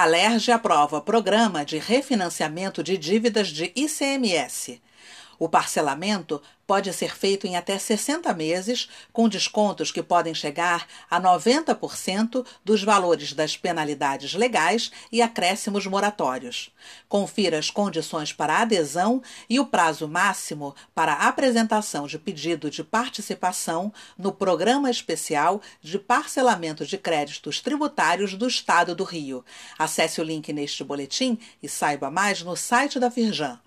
A LERJ aprova programa de refinanciamento de dívidas de ICMS. O parcelamento pode ser feito em até 60 meses, com descontos que podem chegar a 90% dos valores das penalidades legais e acréscimos moratórios. Confira as condições para adesão e o prazo máximo para apresentação de pedido de participação no Programa Especial de Parcelamento de Créditos Tributários do Estado do Rio. Acesse o link neste boletim e saiba mais no site da Firjan